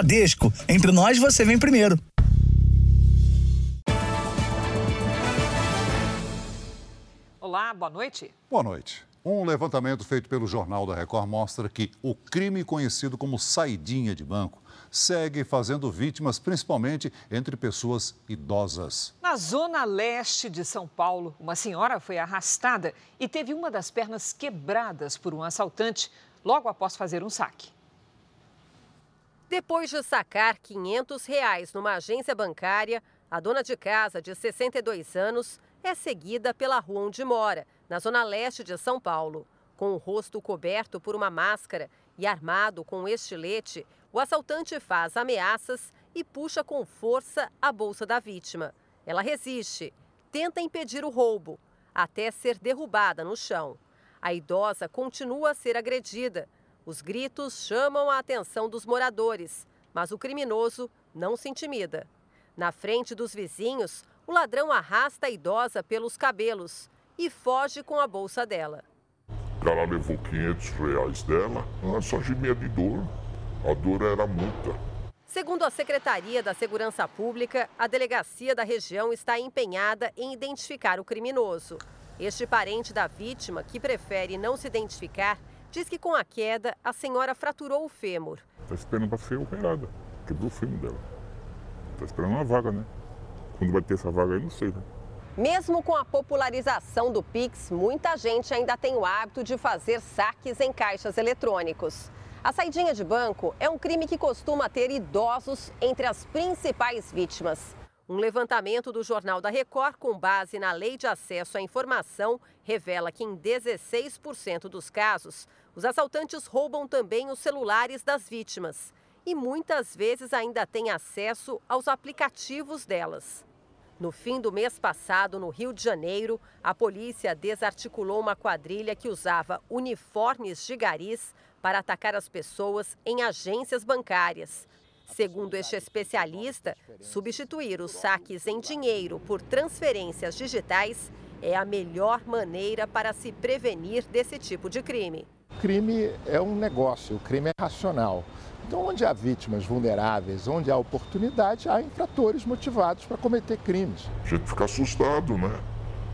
Bradesco. Entre nós, você vem primeiro. Olá, boa noite. Boa noite. Um levantamento feito pelo Jornal da Record mostra que o crime conhecido como saidinha de banco segue fazendo vítimas, principalmente entre pessoas idosas. Na zona leste de São Paulo, uma senhora foi arrastada e teve uma das pernas quebradas por um assaltante logo após fazer um saque. Depois de sacar 500 reais numa agência bancária, a dona de casa, de 62 anos, é seguida pela rua onde mora, na zona leste de São Paulo. Com o rosto coberto por uma máscara e armado com um estilete, o assaltante faz ameaças e puxa com força a bolsa da vítima. Ela resiste, tenta impedir o roubo, até ser derrubada no chão. A idosa continua a ser agredida. Os gritos chamam a atenção dos moradores, mas o criminoso não se intimida. Na frente dos vizinhos, o ladrão arrasta a idosa pelos cabelos e foge com a bolsa dela. O cara levou 500 reais dela, ela só gemia de dor. A dor era multa. Segundo a Secretaria da Segurança Pública, a delegacia da região está empenhada em identificar o criminoso. Este parente da vítima, que prefere não se identificar, diz que com a queda a senhora fraturou o fêmur. Está esperando para ser operada. Quebrou o fêmur dela. Está esperando uma vaga, né? Quando vai ter essa vaga aí, não sei, né? Mesmo com a popularização do Pix, muita gente ainda tem o hábito de fazer saques em caixas eletrônicos. A saidinha de banco é um crime que costuma ter idosos entre as principais vítimas. Um levantamento do Jornal da Record, com base na Lei de Acesso à Informação, revela que em 16% dos casos, os assaltantes roubam também os celulares das vítimas e muitas vezes ainda têm acesso aos aplicativos delas. No fim do mês passado, no Rio de Janeiro, a polícia desarticulou uma quadrilha que usava uniformes de garis para atacar as pessoas em agências bancárias. Segundo este especialista, substituir os saques em dinheiro por transferências digitais é a melhor maneira para se prevenir desse tipo de crime. O crime é um negócio, o crime é racional. Então, onde há vítimas vulneráveis, onde há oportunidade, há infratores motivados para cometer crimes. A gente fica assustado, né?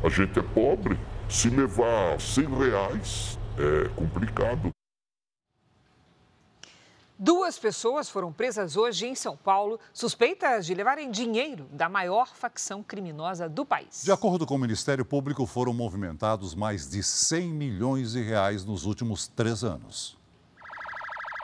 A gente é pobre. Se levar 100 reais é complicado. Duas pessoas foram presas hoje em São Paulo, suspeitas de levarem dinheiro da maior facção criminosa do país. De acordo com o Ministério Público, foram movimentados mais de 100 milhões de reais nos últimos três anos.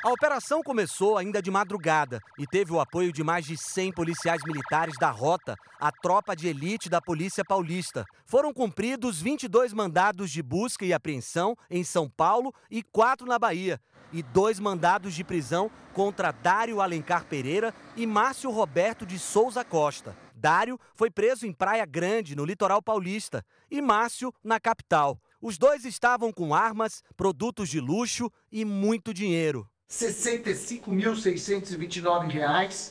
A operação começou ainda de madrugada e teve o apoio de mais de 100 policiais militares da Rota, a tropa de elite da Polícia Paulista. Foram cumpridos 22 mandados de busca e apreensão em São Paulo e quatro na Bahia, e dois mandados de prisão contra Dário Alencar Pereira e Márcio Roberto de Souza Costa. Dário foi preso em Praia Grande, no litoral paulista, e Márcio na capital. Os dois estavam com armas, produtos de luxo e muito dinheiro. R$ 65.629,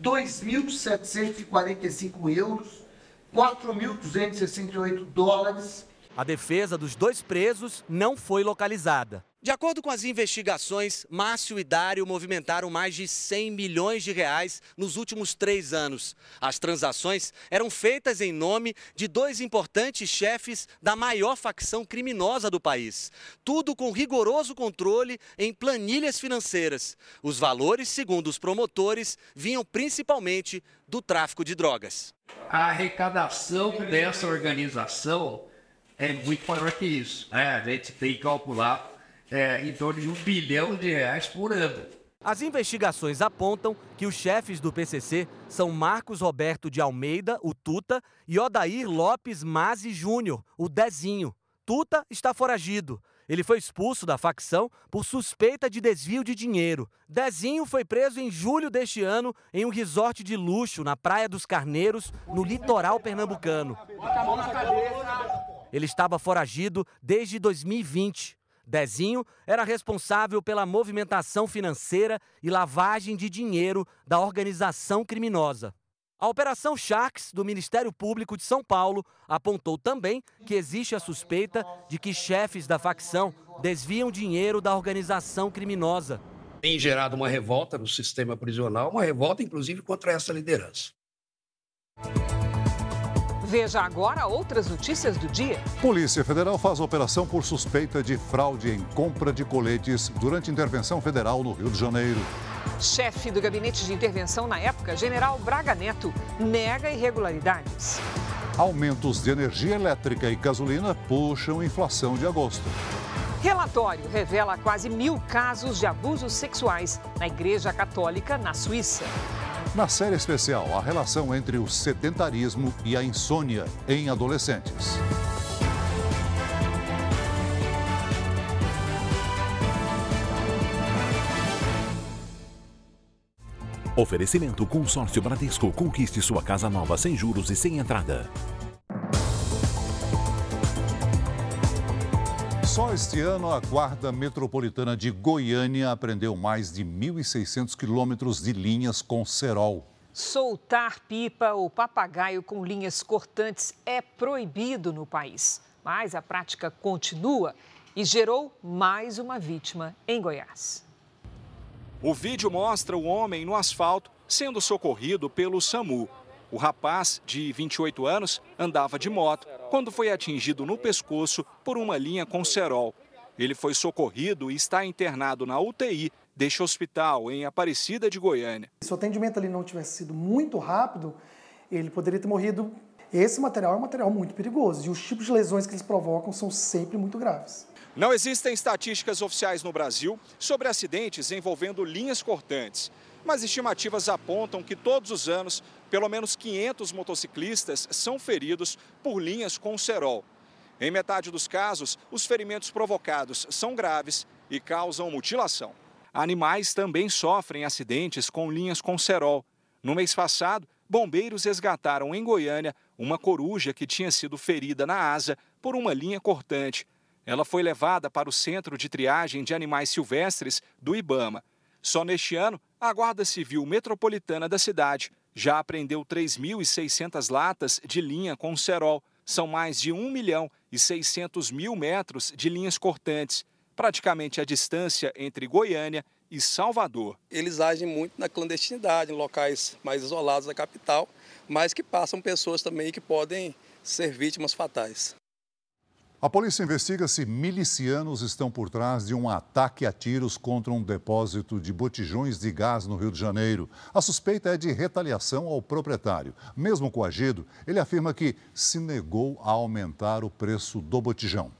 2.745 euros, 4.268 dólares. A defesa dos dois presos não foi localizada. De acordo com as investigações, Márcio e Dário movimentaram mais de 100 milhões de reais nos últimos três anos. As transações eram feitas em nome de dois importantes chefes da maior facção criminosa do país. Tudo com rigoroso controle em planilhas financeiras. Os valores, segundo os promotores, vinham principalmente do tráfico de drogas. A arrecadação dessa organização é muito maior que isso. Né? A gente tem que calcular é, em torno de um bilhão de reais por ano. As investigações apontam que os chefes do PCC são Marcos Roberto de Almeida, o Tuta, e Odair Lopes Mazi Júnior, o Dezinho. Tuta está foragido. Ele foi expulso da facção por suspeita de desvio de dinheiro. Dezinho foi preso em julho deste ano em um resort de luxo na Praia dos Carneiros, no litoral pernambucano. Ele estava foragido desde 2020. Dezinho era responsável pela movimentação financeira e lavagem de dinheiro da organização criminosa. A Operação Sharks do Ministério Público de São Paulo apontou também que existe a suspeita de que chefes da facção desviam dinheiro da organização criminosa. tem gerado uma revolta no sistema prisional, uma revolta, inclusive, contra essa liderança. Veja agora outras notícias do dia. Polícia Federal faz operação por suspeita de fraude em compra de coletes durante intervenção federal no Rio de Janeiro. Chefe do gabinete de intervenção na época, General Braga Neto, nega irregularidades. Aumentos de energia elétrica e gasolina puxam inflação de agosto. Relatório revela quase mil casos de abusos sexuais na Igreja Católica na Suíça. Na série especial, a relação entre o sedentarismo e a insônia em adolescentes. Oferecimento Consórcio Bradesco. Conquiste sua casa nova sem juros e sem entrada. Só este ano, a Guarda Metropolitana de Goiânia apreendeu mais de 1.600 quilômetros de linhas com cerol. Soltar pipa ou papagaio com linhas cortantes é proibido no país, mas a prática continua e gerou mais uma vítima em Goiás. O vídeo mostra o homem no asfalto sendo socorrido pelo SAMU. O rapaz, de 28 anos, andava de moto quando foi atingido no pescoço por uma linha com cerol. Ele foi socorrido e está internado na UTI deste hospital em Aparecida de Goiânia. Se o atendimento ali não tivesse sido muito rápido, ele poderia ter morrido. Esse material é um material muito perigoso e os tipos de lesões que eles provocam são sempre muito graves. Não existem estatísticas oficiais no Brasil sobre acidentes envolvendo linhas cortantes, mas estimativas apontam que todos os anos, pelo menos 500 motociclistas são feridos por linhas com cerol. Em metade dos casos, os ferimentos provocados são graves e causam mutilação. Animais também sofrem acidentes com linhas com cerol. No mês passado, bombeiros resgataram em Goiânia uma coruja que tinha sido ferida na asa por uma linha cortante. Ela foi levada para o Centro de Triagem de Animais Silvestres do Ibama. Só neste ano, a Guarda Civil Metropolitana da cidade já apreendeu 3.600 latas de linha com cerol. São mais de 1 milhão e 600 mil metros de linhas cortantes, praticamente a distância entre Goiânia e Salvador. Eles agem muito na clandestinidade, em locais mais isolados da capital, mas que passam pessoas também que podem ser vítimas fatais. A polícia investiga se milicianos estão por trás de um ataque a tiros contra um depósito de botijões de gás no Rio de Janeiro. A suspeita é de retaliação ao proprietário. Mesmo coagido, ele afirma que se negou a aumentar o preço do botijão.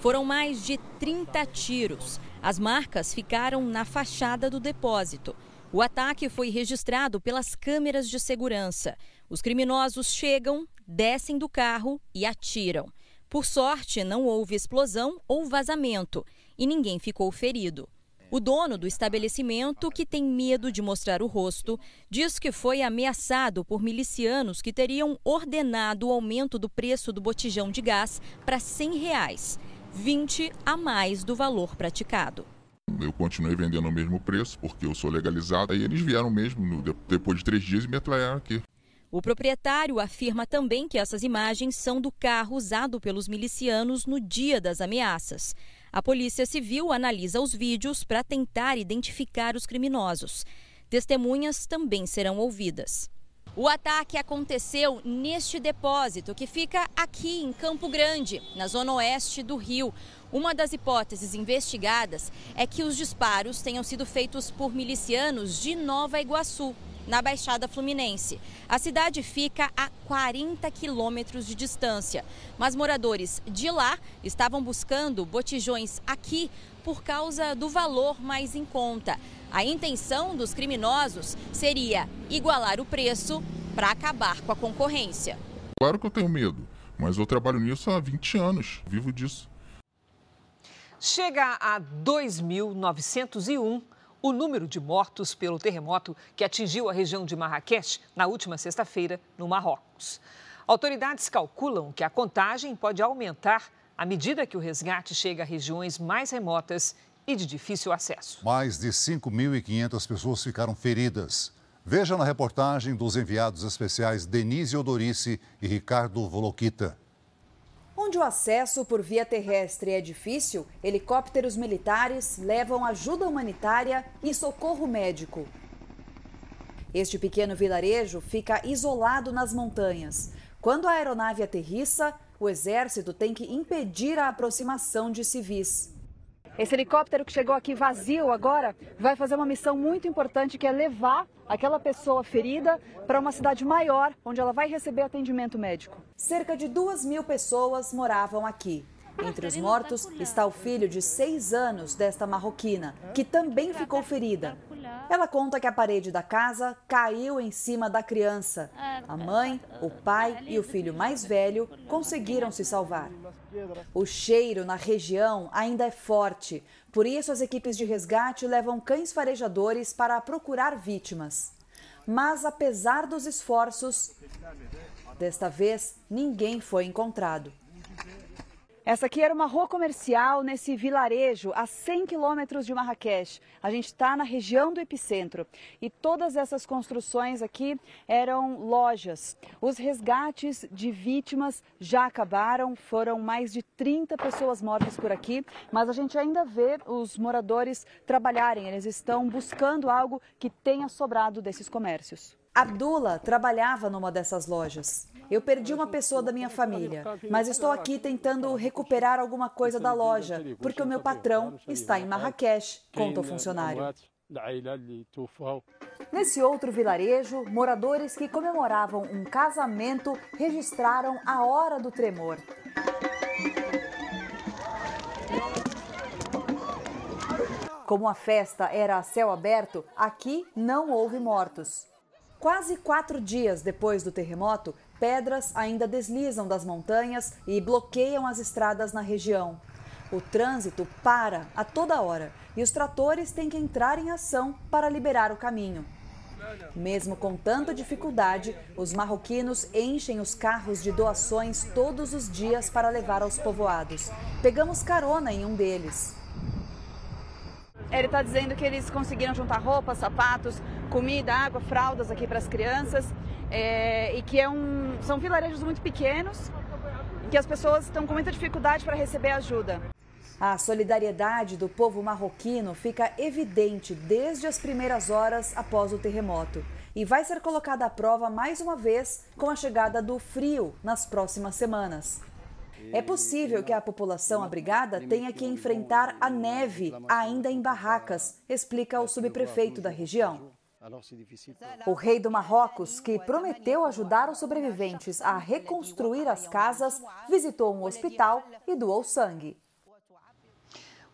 Foram mais de 30 tiros. As marcas ficaram na fachada do depósito. O ataque foi registrado pelas câmeras de segurança. Os criminosos chegam, descem do carro e atiram. Por sorte, não houve explosão ou vazamento e ninguém ficou ferido. O dono do estabelecimento, que tem medo de mostrar o rosto, diz que foi ameaçado por milicianos que teriam ordenado o aumento do preço do botijão de gás para 100 reais, 20 a mais do valor praticado. Eu continuei vendendo o mesmo preço, porque eu sou legalizado. Aí eles vieram mesmo, depois de três dias, e me atraíram aqui. O proprietário afirma também que essas imagens são do carro usado pelos milicianos no dia das ameaças. A Polícia Civil analisa os vídeos para tentar identificar os criminosos. Testemunhas também serão ouvidas. O ataque aconteceu neste depósito, que fica aqui em Campo Grande, na zona oeste do Rio. Uma das hipóteses investigadas é que os disparos tenham sido feitos por milicianos de Nova Iguaçu, na Baixada Fluminense. A cidade fica a 40 quilômetros de distância, mas moradores de lá estavam buscando botijões aqui por causa do valor mais em conta. A intenção dos criminosos seria igualar o preço para acabar com a concorrência. Claro que eu tenho medo, mas eu trabalho nisso há 20 anos, vivo disso. Chega a 2.901 o número de mortos pelo terremoto que atingiu a região de Marrakech na última sexta-feira, no Marrocos. Autoridades calculam que a contagem pode aumentar à medida que o resgate chega a regiões mais remotas e de difícil acesso. Mais de 5.500 pessoas ficaram feridas. Veja na reportagem dos enviados especiais Denise Odorice e Ricardo Voloquita. Onde o acesso por via terrestre é difícil, helicópteros militares levam ajuda humanitária e socorro médico. Este pequeno vilarejo fica isolado nas montanhas. Quando a aeronave aterrissa, o exército tem que impedir a aproximação de civis. Esse helicóptero que chegou aqui vazio agora vai fazer uma missão muito importante que é levar aquela pessoa ferida para uma cidade maior, onde ela vai receber atendimento médico. Cerca de duas mil pessoas moravam aqui. Entre os mortos está o filho de seis anos desta marroquina, que também ficou ferida. Ela conta que a parede da casa caiu em cima da criança. A mãe, o pai e o filho mais velho conseguiram se salvar. O cheiro na região ainda é forte, por isso as equipes de resgate levam cães farejadores para procurar vítimas. Mas apesar dos esforços, desta vez ninguém foi encontrado. Essa aqui era uma rua comercial nesse vilarejo a 100 quilômetros de Marrakech. A gente está na região do epicentro e todas essas construções aqui eram lojas. Os resgates de vítimas já acabaram, foram mais de 30 pessoas mortas por aqui, mas a gente ainda vê os moradores trabalharem. Eles estão buscando algo que tenha sobrado desses comércios. Abdullah trabalhava numa dessas lojas. Eu perdi uma pessoa da minha família, mas estou aqui tentando recuperar alguma coisa da loja, porque o meu patrão está em Marrakech, conta o funcionário. Nesse outro vilarejo, moradores que comemoravam um casamento registraram a hora do tremor. Como a festa era a céu aberto, aqui não houve mortos. Quase quatro dias depois do terremoto, pedras ainda deslizam das montanhas e bloqueiam as estradas na região. O trânsito para a toda hora e os tratores têm que entrar em ação para liberar o caminho. Mesmo com tanta dificuldade, os marroquinos enchem os carros de doações todos os dias para levar aos povoados. Pegamos carona em um deles. Ele está dizendo que eles conseguiram juntar roupas, sapatos, comida, água, fraldas aqui para as crianças é, e que é um, são vilarejos muito pequenos que as pessoas estão com muita dificuldade para receber ajuda. A solidariedade do povo marroquino fica evidente desde as primeiras horas após o terremoto e vai ser colocada à prova mais uma vez com a chegada do frio nas próximas semanas. É possível que a população abrigada tenha que enfrentar a neve ainda em barracas, explica o subprefeito da região. O rei do Marrocos, que prometeu ajudar os sobreviventes a reconstruir as casas, visitou um hospital e doou sangue.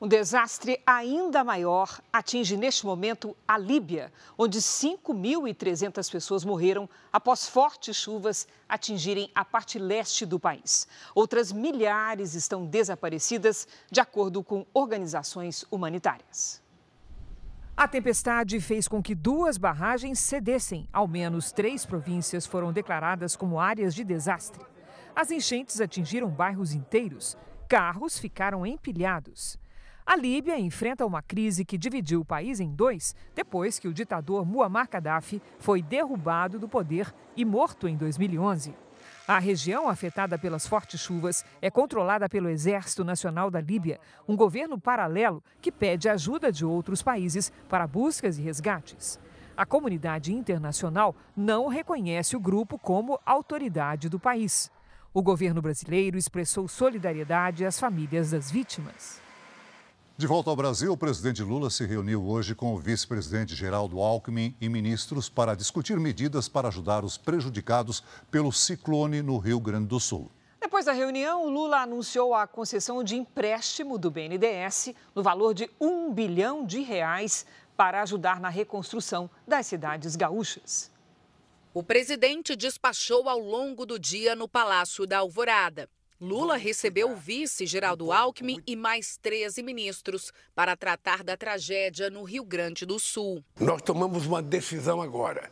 Um desastre ainda maior atinge neste momento a Líbia, onde 5.300 pessoas morreram após fortes chuvas atingirem a parte leste do país. Outras milhares estão desaparecidas, de acordo com organizações humanitárias. A tempestade fez com que duas barragens cedessem. Ao menos três províncias foram declaradas como áreas de desastre. As enchentes atingiram bairros inteiros. Carros ficaram empilhados. A Líbia enfrenta uma crise que dividiu o país em dois depois que o ditador Muammar Gaddafi foi derrubado do poder e morto em 2011. A região afetada pelas fortes chuvas é controlada pelo Exército Nacional da Líbia, um governo paralelo que pede ajuda de outros países para buscas e resgates. A comunidade internacional não reconhece o grupo como autoridade do país. O governo brasileiro expressou solidariedade às famílias das vítimas. De volta ao Brasil, o presidente Lula se reuniu hoje com o vice-presidente Geraldo Alckmin e ministros para discutir medidas para ajudar os prejudicados pelo ciclone no Rio Grande do Sul. Depois da reunião, Lula anunciou a concessão de empréstimo do BNDES no valor de um bilhão de reais para ajudar na reconstrução das cidades gaúchas. O presidente despachou ao longo do dia no Palácio da Alvorada. Lula recebeu o vice Geraldo Alckmin e mais 13 ministros para tratar da tragédia no Rio Grande do Sul. Nós tomamos uma decisão agora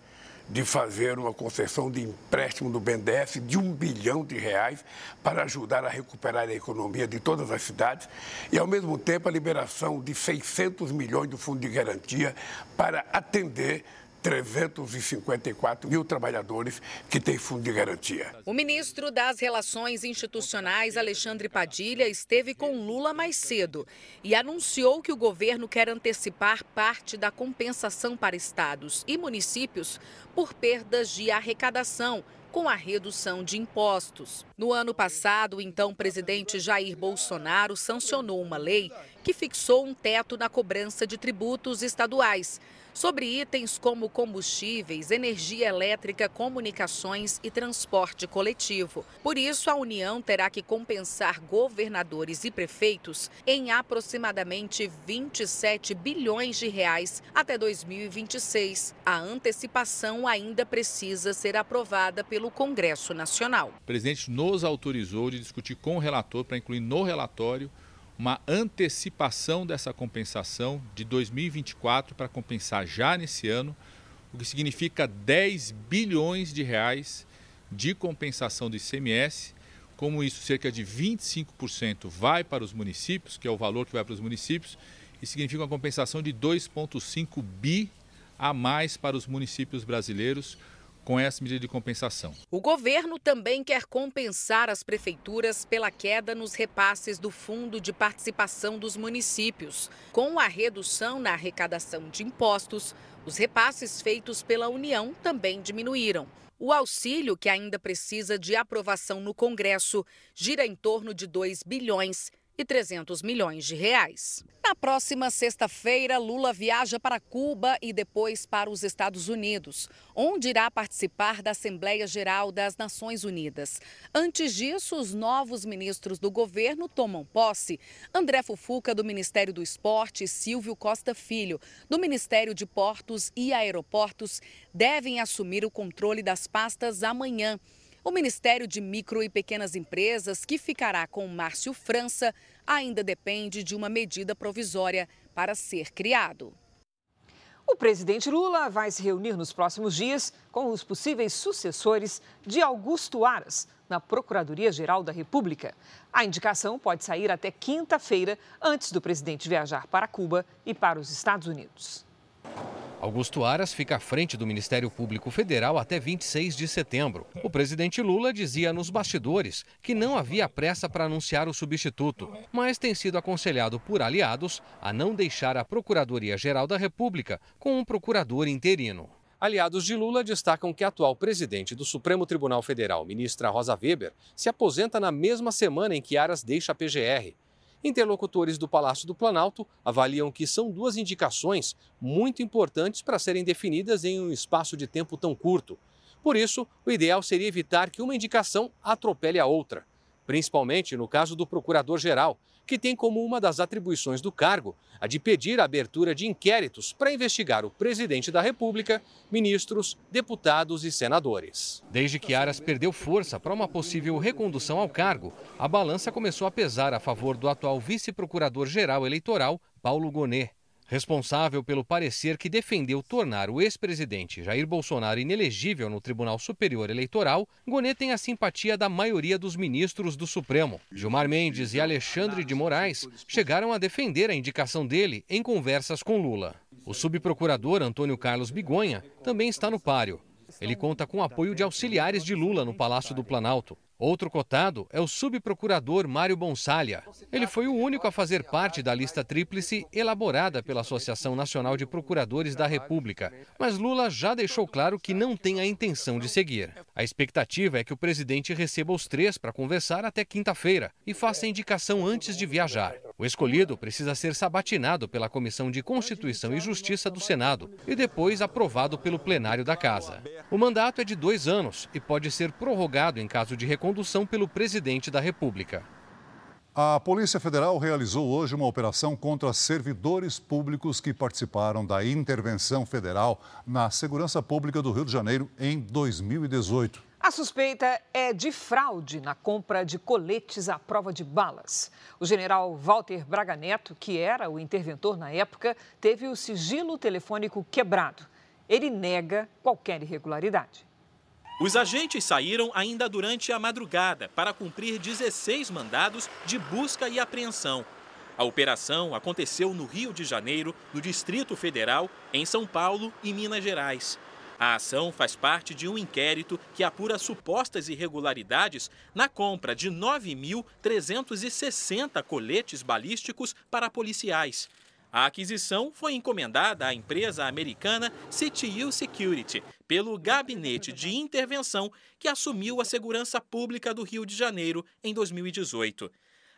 de fazer uma concessão de empréstimo do BNDES de um bilhão de reais para ajudar a recuperar a economia de todas as cidades e, ao mesmo tempo, a liberação de 600 milhões do Fundo de Garantia para atender 354 mil trabalhadores que têm fundo de garantia. O ministro das Relações Institucionais, Alexandre Padilha, esteve com Lula mais cedo e anunciou que o governo quer antecipar parte da compensação para estados e municípios por perdas de arrecadação com a redução de impostos. No ano passado, o então presidente Jair Bolsonaro sancionou uma lei que fixou um teto na cobrança de tributos estaduais sobre itens como combustíveis, energia elétrica, comunicações e transporte coletivo. Por isso, a União terá que compensar governadores e prefeitos em aproximadamente 27 bilhões de reais até 2026. A antecipação ainda precisa ser aprovada pelo Congresso Nacional. O presidente nos autorizou de discutir com o relator para incluir no relatório uma antecipação dessa compensação de 2024 para compensar já nesse ano, o que significa 10 bilhões de reais de compensação do ICMS. Como isso, cerca de 25% vai para os municípios, que é o valor que vai para os municípios, e significa uma compensação de 2,5 bi a mais para os municípios brasileiros com essa medida de compensação. O governo também quer compensar as prefeituras pela queda nos repasses do Fundo de Participação dos Municípios. Com a redução na arrecadação de impostos, os repasses feitos pela União também diminuíram. O auxílio, que ainda precisa de aprovação no Congresso, gira em torno de 2 bilhões e 300 milhões de reais. Na próxima sexta-feira, Lula viaja para Cuba e depois para os Estados Unidos, onde irá participar da Assembleia Geral das Nações Unidas. Antes disso, os novos ministros do governo tomam posse. André Fufuca, do Ministério do Esporte, e Silvio Costa Filho, do Ministério de Portos e Aeroportos, devem assumir o controle das pastas amanhã. O Ministério de Micro e Pequenas Empresas, que ficará com Márcio França, ainda depende de uma medida provisória para ser criado. O presidente Lula vai se reunir nos próximos dias com os possíveis sucessores de Augusto Aras na Procuradoria-Geral da República. A indicação pode sair até quinta-feira, antes do presidente viajar para Cuba e para os Estados Unidos. Augusto Aras fica à frente do Ministério Público Federal até 26 de setembro. O presidente Lula dizia nos bastidores que não havia pressa para anunciar o substituto, mas tem sido aconselhado por aliados a não deixar a Procuradoria-Geral da República com um procurador interino. Aliados de Lula destacam que a atual presidente do Supremo Tribunal Federal, ministra Rosa Weber, se aposenta na mesma semana em que Aras deixa a PGR. Interlocutores do Palácio do Planalto avaliam que são duas indicações muito importantes para serem definidas em um espaço de tempo tão curto. Por isso, o ideal seria evitar que uma indicação atropele a outra, principalmente no caso do Procurador-Geral, que tem como uma das atribuições do cargo a de pedir a abertura de inquéritos para investigar o presidente da República, ministros, deputados e senadores. Desde que Aras perdeu força para uma possível recondução ao cargo, a balança começou a pesar a favor do atual vice-procurador-geral eleitoral, Paulo Gonet. Responsável pelo parecer que defendeu tornar o ex-presidente Jair Bolsonaro inelegível no Tribunal Superior Eleitoral, Gonet tem a simpatia da maioria dos ministros do Supremo. Gilmar Mendes e Alexandre de Moraes chegaram a defender a indicação dele em conversas com Lula. O subprocurador Antônio Carlos Bigonha também está no páreo. Ele conta com o apoio de auxiliares de Lula no Palácio do Planalto. Outro cotado é o subprocurador Mário Bonsalha. Ele foi o único a fazer parte da lista tríplice elaborada pela Associação Nacional de Procuradores da República. Mas Lula já deixou claro que não tem a intenção de seguir. A expectativa é que o presidente receba os três para conversar até quinta-feira e faça a indicação antes de viajar. O escolhido precisa ser sabatinado pela Comissão de Constituição e Justiça do Senado e depois aprovado pelo plenário da Casa. O mandato é de dois anos e pode ser prorrogado em caso de recondução pelo presidente da República. A Polícia Federal realizou hoje uma operação contra servidores públicos que participaram da intervenção federal na segurança pública do Rio de Janeiro em 2018. A suspeita é de fraude na compra de coletes à prova de balas. O general Walter Braga Neto, que era o interventor na época, teve o sigilo telefônico quebrado. Ele nega qualquer irregularidade. Os agentes saíram ainda durante a madrugada para cumprir 16 mandados de busca e apreensão. A operação aconteceu no Rio de Janeiro, no Distrito Federal, em São Paulo e Minas Gerais. A ação faz parte de um inquérito que apura supostas irregularidades na compra de 9.360 coletes balísticos para policiais. A aquisição foi encomendada à empresa americana CTU Security pelo Gabinete de Intervenção que assumiu a segurança pública do Rio de Janeiro em 2018.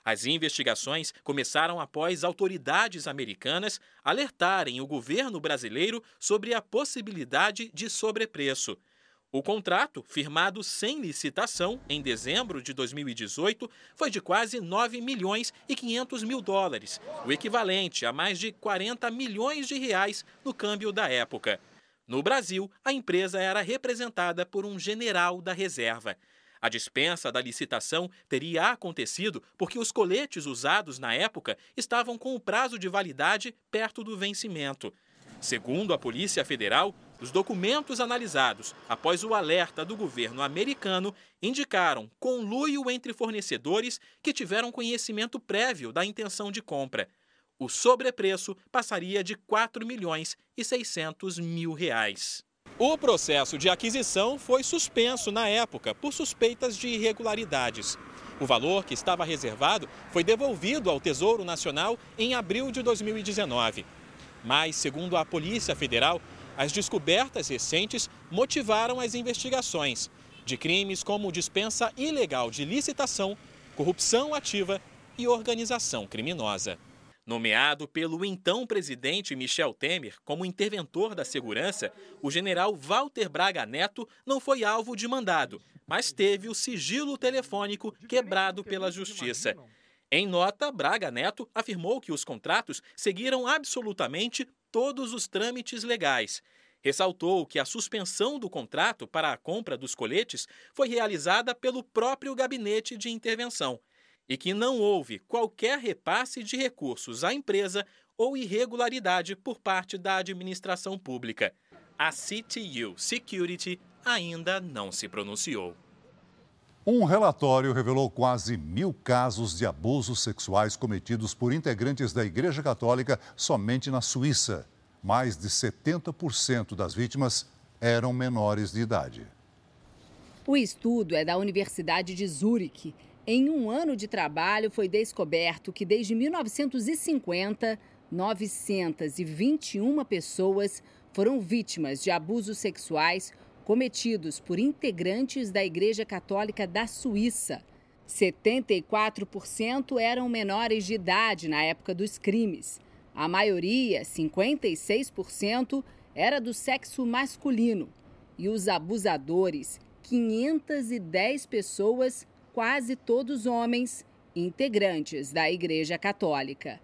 As investigações começaram após autoridades americanas alertarem o governo brasileiro sobre a possibilidade de sobrepreço. O contrato, firmado sem licitação em dezembro de 2018, foi de quase 9 milhões e 500 mil dólares, o equivalente a mais de 40 milhões de reais no câmbio da época. No Brasil, a empresa era representada por um general da reserva. A dispensa da licitação teria acontecido porque os coletes usados na época estavam com o prazo de validade perto do vencimento. Segundo a Polícia Federal, os documentos analisados após o alerta do governo americano indicaram conluio entre fornecedores que tiveram conhecimento prévio da intenção de compra. O sobrepreço passaria de 4 milhões e 600 mil reais. O processo de aquisição foi suspenso na época por suspeitas de irregularidades. O valor que estava reservado foi devolvido ao Tesouro Nacional em abril de 2019. Mas, segundo a Polícia Federal, as descobertas recentes motivaram as investigações de crimes como dispensa ilegal de licitação, corrupção ativa e organização criminosa. Nomeado pelo então presidente Michel Temer como interventor da segurança, o general Walter Braga Neto não foi alvo de mandado, mas teve o sigilo telefônico quebrado pela justiça. Em nota, Braga Neto afirmou que os contratos seguiram absolutamente todos os trâmites legais. Ressaltou que a suspensão do contrato para a compra dos coletes foi realizada pelo próprio gabinete de intervenção e que não houve qualquer repasse de recursos à empresa ou irregularidade por parte da administração pública. A CTU Security ainda não se pronunciou. Um relatório revelou quase mil casos de abusos sexuais cometidos por integrantes da Igreja Católica somente na Suíça. Mais de 70% das vítimas eram menores de idade. O estudo é da Universidade de Zurique em um ano de trabalho, foi descoberto que desde 1950, 921 pessoas foram vítimas de abusos sexuais cometidos por integrantes da Igreja Católica da Suíça. 74% eram menores de idade na época dos crimes. A maioria, 56%, era do sexo masculino. E os abusadores, 510 pessoas, quase todos homens, integrantes da Igreja Católica.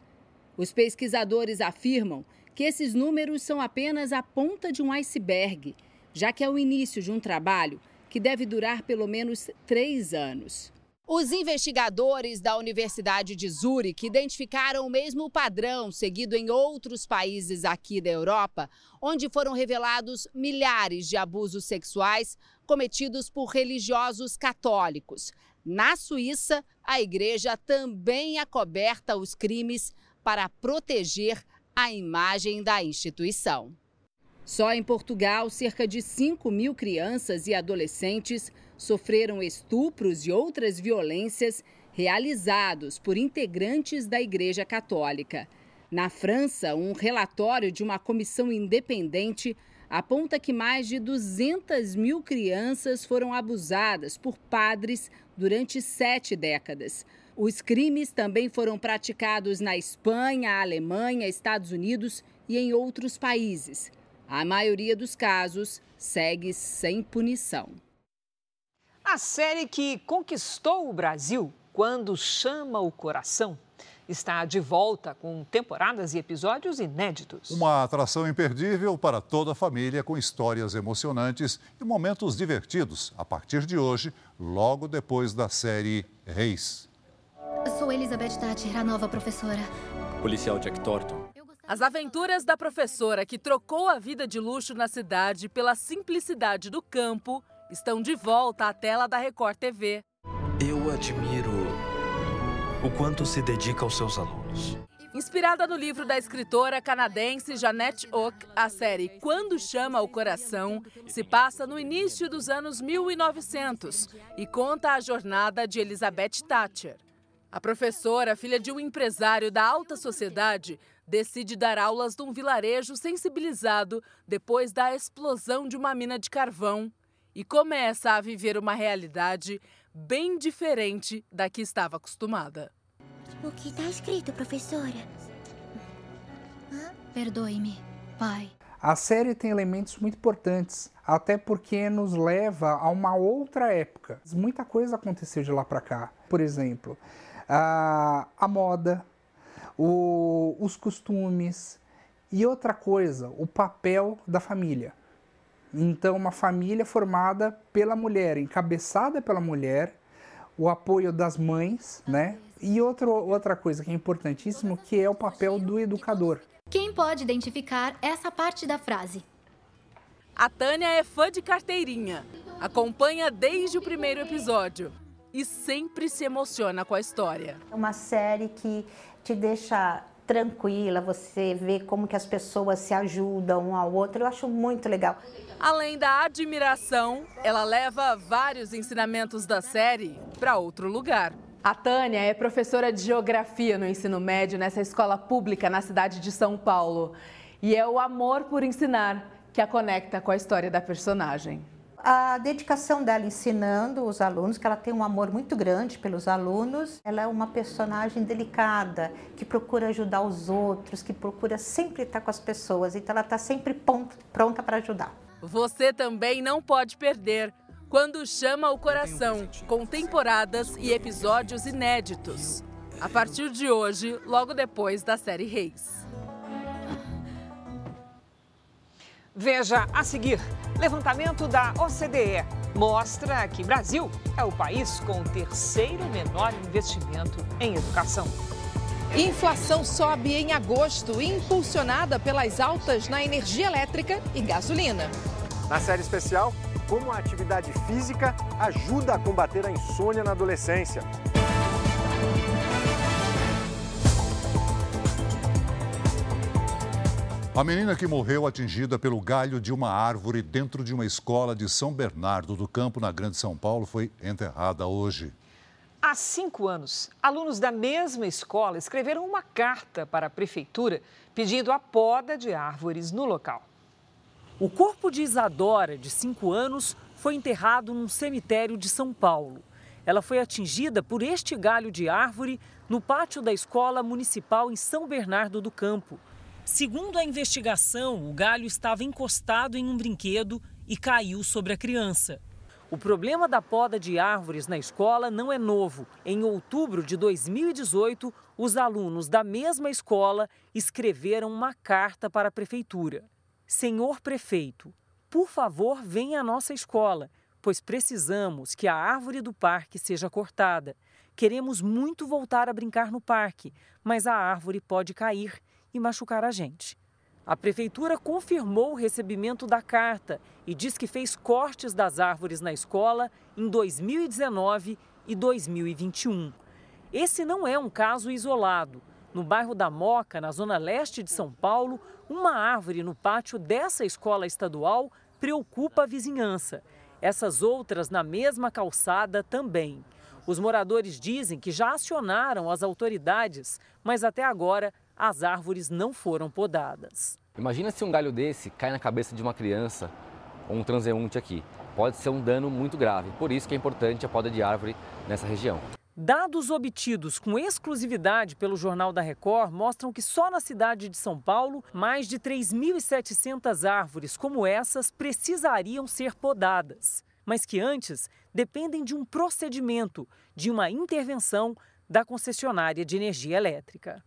Os pesquisadores afirmam que esses números são apenas a ponta de um iceberg, já que é o início de um trabalho que deve durar pelo menos três anos. Os investigadores da Universidade de Zurique identificaram o mesmo padrão seguido em outros países aqui da Europa, onde foram revelados milhares de abusos sexuais cometidos por religiosos católicos. Na Suíça, a igreja também acoberta os crimes para proteger a imagem da instituição. Só em Portugal, cerca de 5 mil crianças e adolescentes sofreram estupros e outras violências realizados por integrantes da Igreja Católica. Na França, um relatório de uma comissão independente aponta que mais de 200 mil crianças foram abusadas por padres durante sete décadas. Os crimes também foram praticados na Espanha, Alemanha, Estados Unidos e em outros países. A maioria dos casos segue sem punição. A série que conquistou o Brasil quando chama o coração está de volta com temporadas e episódios inéditos. Uma atração imperdível para toda a família, com histórias emocionantes e momentos divertidos, a partir de hoje, logo depois da série Reis. Sou Elizabeth Thatcher, a nova professora. Policial Jack Thornton. As aventuras da professora que trocou a vida de luxo na cidade pela simplicidade do campo estão de volta à tela da Record TV. Eu admiro o quanto se dedica aos seus alunos. Inspirada no livro da escritora canadense Janette Oak, a série Quando Chama o Coração se passa no início dos anos 1900 e conta a jornada de Elizabeth Thatcher. A professora, filha de um empresário da alta sociedade, decide dar aulas num vilarejo sensibilizado depois da explosão de uma mina de carvão e começa a viver uma realidade bem diferente da que estava acostumada. O que está escrito, professora? Perdoe-me, pai. A série tem elementos muito importantes, até porque nos leva a uma outra época. Muita coisa aconteceu de lá para cá. Por exemplo, a, a moda, o, os costumes e outra coisa, o papel da família. Então, uma família formada pela mulher, encabeçada pela mulher, o apoio das mães, né? E outra, outra coisa que é importantíssimo, que é o papel do educador. Quem pode identificar essa parte da frase? A Tânia é fã de carteirinha. Acompanha desde o primeiro episódio e sempre se emociona com a história. É uma série que te deixa tranquila, você vê como que as pessoas se ajudam um ao outro. Eu acho muito legal. Além da admiração, ela leva vários ensinamentos da série para outro lugar. A Tânia é professora de geografia no ensino médio nessa escola pública na cidade de São Paulo. E é o amor por ensinar que a conecta com a história da personagem a dedicação dela ensinando os alunos, que ela tem um amor muito grande pelos alunos. Ela é uma personagem delicada, que procura ajudar os outros, que procura sempre estar com as pessoas. Então ela está sempre pronta para ajudar. Você também não pode perder quando chama o coração, com temporadas e episódios inéditos. A partir de hoje, logo depois da série Reis. Veja a seguir: levantamento da OCDE mostra que Brasil é o país com o terceiro menor investimento em educação. Inflação sobe em agosto, impulsionada pelas altas na energia elétrica e gasolina. Na série especial, como a atividade física ajuda a combater a insônia na adolescência. A menina que morreu atingida pelo galho de uma árvore dentro de uma escola de São Bernardo do Campo, na Grande São Paulo, foi enterrada hoje. Há cinco anos, alunos da mesma escola escreveram uma carta para a prefeitura pedindo a poda de árvores no local. O corpo de Isadora, de cinco anos, foi enterrado num cemitério de São Paulo. Ela foi atingida por este galho de árvore no pátio da escola municipal em São Bernardo do Campo. Segundo a investigação, o galho estava encostado em um brinquedo e caiu sobre a criança. O problema da poda de árvores na escola não é novo. Em outubro de 2018, os alunos da mesma escola escreveram uma carta para a prefeitura. Senhor prefeito, por favor, venha à nossa escola, pois precisamos que a árvore do parque seja cortada. Queremos muito voltar a brincar no parque, mas a árvore pode cair e machucar a gente. A prefeitura confirmou o recebimento da carta e diz que fez cortes das árvores na escola em 2019 e 2021. Esse não é um caso isolado. No bairro da Moca, na zona leste de São Paulo, uma árvore no pátio dessa escola estadual preocupa a vizinhança. Essas outras na mesma calçada também. Os moradores dizem que já acionaram as autoridades, mas até agora as árvores não foram podadas. Imagina se um galho desse cai na cabeça de uma criança ou um transeunte aqui. Pode ser um dano muito grave, por isso que é importante a poda de árvore nessa região. Dados obtidos com exclusividade pelo Jornal da Record mostram que só na cidade de São Paulo, mais de 3.700 árvores como essas precisariam ser podadas, mas que antes dependem de um procedimento, de uma intervenção da concessionária de energia elétrica.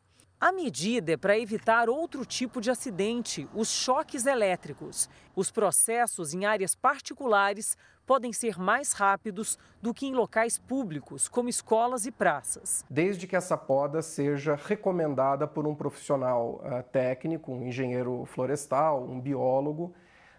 A medida é para evitar outro tipo de acidente, os choques elétricos. Os processos em áreas particulares podem ser mais rápidos do que em locais públicos, como escolas e praças. Desde que essa poda seja recomendada por um profissional uh, técnico, um engenheiro florestal, um biólogo,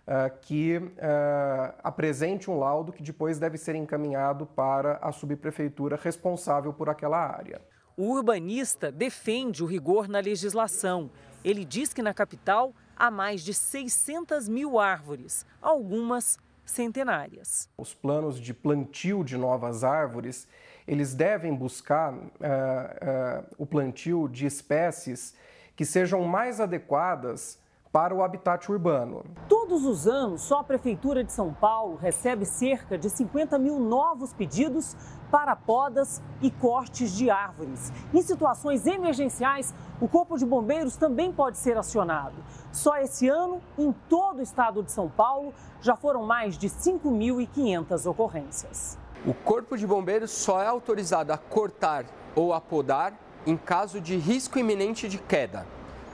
uh, que uh, apresente um laudo que depois deve ser encaminhado para a subprefeitura responsável por aquela área. O urbanista defende o rigor na legislação. Ele diz que na capital há mais de 600 mil árvores, algumas centenárias. Os planos de plantio de novas árvores, eles devem buscar uh, uh, o plantio de espécies que sejam mais adequadas para o habitat urbano. Todos os anos, só a Prefeitura de São Paulo recebe cerca de 50 mil novos pedidos para podas e cortes de árvores. Em situações emergenciais, o Corpo de Bombeiros também pode ser acionado. Só esse ano, em todo o estado de São Paulo, já foram mais de 5.500 ocorrências. O Corpo de Bombeiros só é autorizado a cortar ou a podar em caso de risco iminente de queda.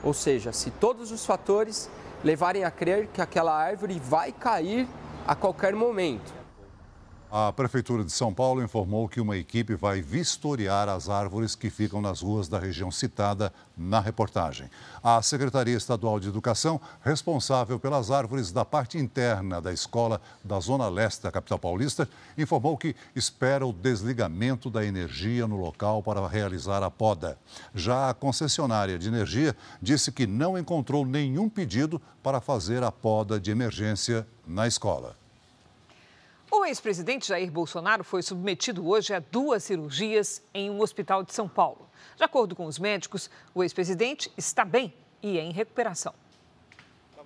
Ou seja, se todos os fatores levarem a crer que aquela árvore vai cair a qualquer momento. A Prefeitura de São Paulo informou que uma equipe vai vistoriar as árvores que ficam nas ruas da região citada na reportagem. A Secretaria Estadual de Educação, responsável pelas árvores da parte interna da escola da Zona Leste da capital paulista, informou que espera o desligamento da energia no local para realizar a poda. Já a concessionária de energia disse que não encontrou nenhum pedido para fazer a poda de emergência na escola. O ex-presidente Jair Bolsonaro foi submetido hoje a duas cirurgias em um hospital de São Paulo. De acordo com os médicos, o ex-presidente está bem e em recuperação.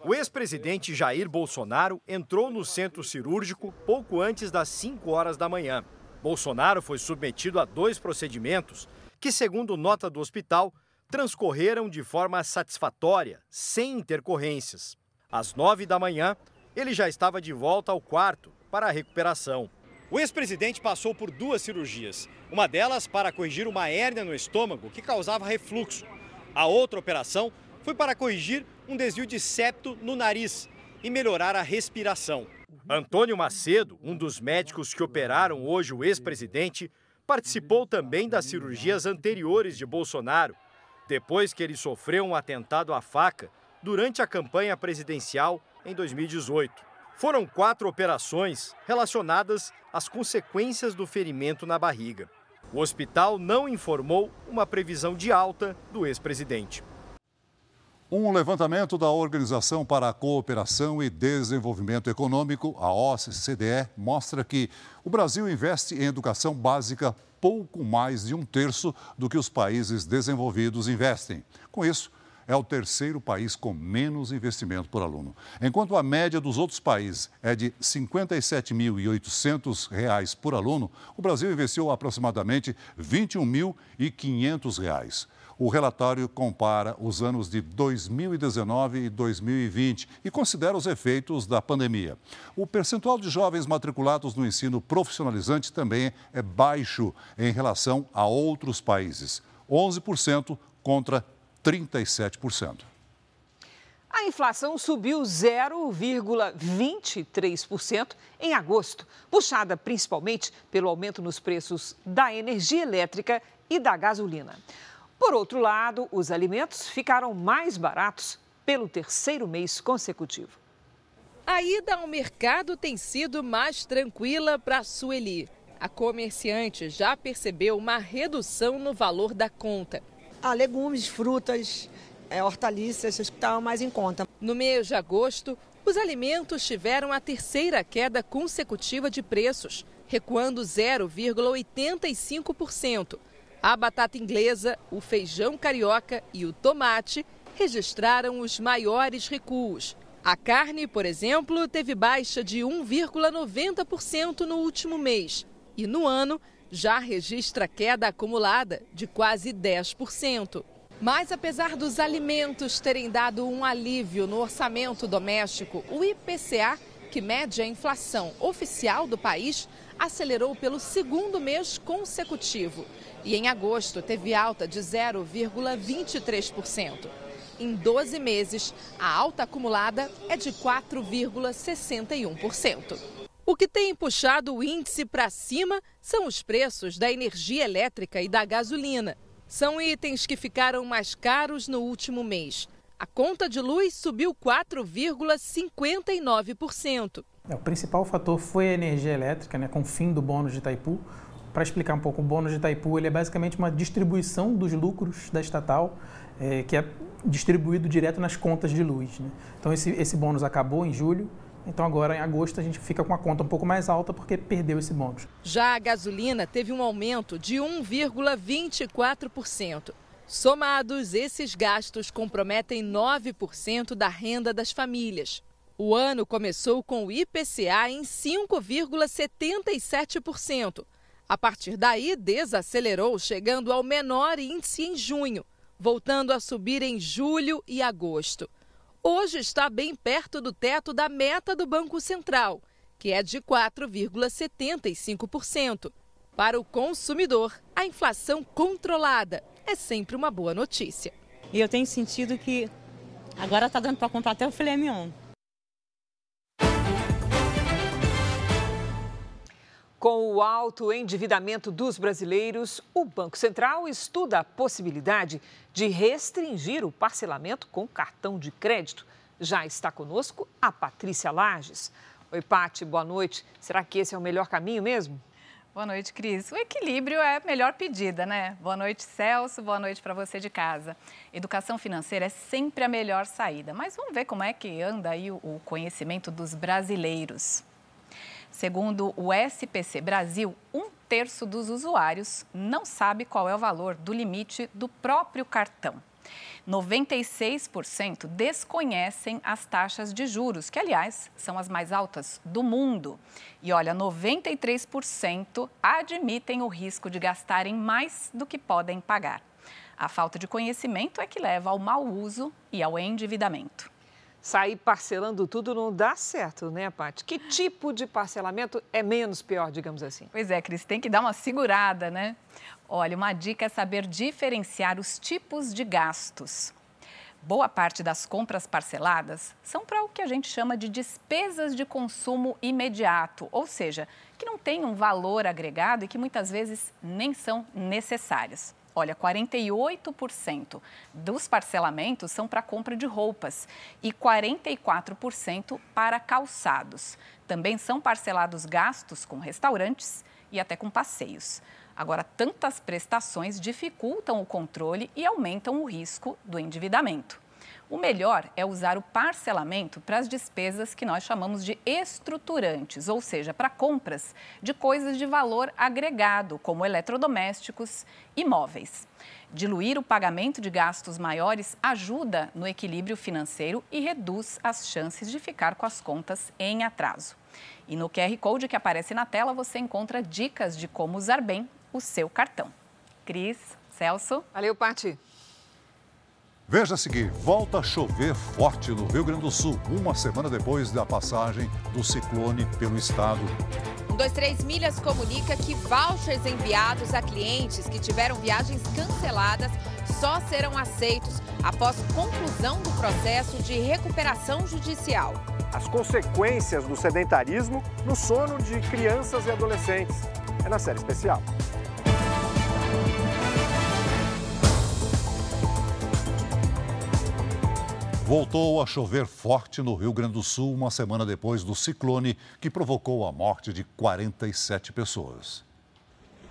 O ex-presidente Jair Bolsonaro entrou no centro cirúrgico pouco antes das 5 horas da manhã. Bolsonaro foi submetido a dois procedimentos que, segundo nota do hospital, transcorreram de forma satisfatória, sem intercorrências. Às 9 da manhã, ele já estava de volta ao quarto para a recuperação. O ex-presidente passou por duas cirurgias, uma delas para corrigir uma hérnia no estômago que causava refluxo. A outra operação foi para corrigir um desvio de septo no nariz e melhorar a respiração. Antônio Macedo, um dos médicos que operaram hoje o ex-presidente, participou também das cirurgias anteriores de Bolsonaro, depois que ele sofreu um atentado à faca durante a campanha presidencial em 2018. Foram quatro operações relacionadas às consequências do ferimento na barriga. O hospital não informou uma previsão de alta do ex-presidente. Um levantamento da Organização para a Cooperação e Desenvolvimento Econômico, a OCDE, mostra que o Brasil investe em educação básica pouco mais de um terço do que os países desenvolvidos investem. Com isso, é o terceiro país com menos investimento por aluno. Enquanto a média dos outros países é de R$ 57.800 por aluno, o Brasil investiu aproximadamente R$ 21.500. O relatório compara os anos de 2019 e 2020 e considera os efeitos da pandemia. O percentual de jovens matriculados no ensino profissionalizante também é baixo em relação a outros países, 11% contra 37%. A inflação subiu 0,23% em agosto, puxada principalmente pelo aumento nos preços da energia elétrica e da gasolina. Por outro lado, os alimentos ficaram mais baratos pelo terceiro mês consecutivo. A ida ao mercado tem sido mais tranquila para a Sueli. A comerciante já percebeu uma redução no valor da conta ah, legumes, frutas, é, hortaliças estavam mais em conta. No mês de agosto, os alimentos tiveram a terceira queda consecutiva de preços, recuando 0,85%. A batata inglesa, o feijão carioca e o tomate registraram os maiores recuos. A carne, por exemplo, teve baixa de 1,90% no último mês e no ano já registra queda acumulada de quase 10%. Mas apesar dos alimentos terem dado um alívio no orçamento doméstico, o IPCA, que mede a inflação oficial do país, acelerou pelo segundo mês consecutivo e em agosto teve alta de 0,23%. Em 12 meses, a alta acumulada é de 4,61%. O que tem puxado o índice para cima são os preços da energia elétrica e da gasolina. São itens que ficaram mais caros no último mês. A conta de luz subiu 4,59%. É, o principal fator foi a energia elétrica, né, com o fim do bônus de Itaipu. Para explicar um pouco, o bônus de Itaipu ele é basicamente uma distribuição dos lucros da estatal, é, que é distribuído direto nas contas de luz. Né? Então esse, esse bônus acabou em julho, então agora em agosto a gente fica com a conta um pouco mais alta porque perdeu esse bônus. Já a gasolina teve um aumento de 1,24%. Somados, esses gastos comprometem 9% da renda das famílias. O ano começou com o IPCA em 5,77%. A partir daí, desacelerou, chegando ao menor índice em junho, voltando a subir em julho e agosto. Hoje está bem perto do teto da meta do Banco Central, que é de 4,75%. Para o consumidor, a inflação controlada é sempre uma boa notícia. E eu tenho sentido que agora está dando para comprar até o filé mignon. Com o alto endividamento dos brasileiros, o Banco Central estuda a possibilidade de restringir o parcelamento com cartão de crédito. Já está conosco a Patrícia Lages. Oi, Pati, boa noite. Será que esse é o melhor caminho mesmo? Boa noite, Cris. O equilíbrio é a melhor pedida, né? Boa noite, Celso. Boa noite para você de casa. Educação financeira é sempre a melhor saída, mas vamos ver como é que anda aí o conhecimento dos brasileiros. Segundo o SPC Brasil, um terço dos usuários não sabe qual é o valor do limite do próprio cartão. 96% desconhecem as taxas de juros, que, aliás, são as mais altas do mundo. E olha, 93% admitem o risco de gastarem mais do que podem pagar. A falta de conhecimento é que leva ao mau uso e ao endividamento sair parcelando tudo não dá certo, né, Paty? Que tipo de parcelamento é menos pior, digamos assim? Pois é, Cris, tem que dar uma segurada, né? Olha, uma dica é saber diferenciar os tipos de gastos. Boa parte das compras parceladas são para o que a gente chama de despesas de consumo imediato, ou seja, que não têm um valor agregado e que muitas vezes nem são necessárias. Olha, 48% dos parcelamentos são para compra de roupas e 44% para calçados. Também são parcelados gastos com restaurantes e até com passeios. Agora, tantas prestações dificultam o controle e aumentam o risco do endividamento. O melhor é usar o parcelamento para as despesas que nós chamamos de estruturantes, ou seja, para compras de coisas de valor agregado, como eletrodomésticos e móveis. Diluir o pagamento de gastos maiores ajuda no equilíbrio financeiro e reduz as chances de ficar com as contas em atraso. E no QR Code que aparece na tela você encontra dicas de como usar bem o seu cartão. Cris, Celso. Valeu, Pati. Veja a seguir, volta a chover forte no Rio Grande do Sul, uma semana depois da passagem do ciclone pelo estado. 123 Milhas comunica que vouchers enviados a clientes que tiveram viagens canceladas só serão aceitos após conclusão do processo de recuperação judicial. As consequências do sedentarismo no sono de crianças e adolescentes. É na série especial. Voltou a chover forte no Rio Grande do Sul uma semana depois do ciclone que provocou a morte de 47 pessoas.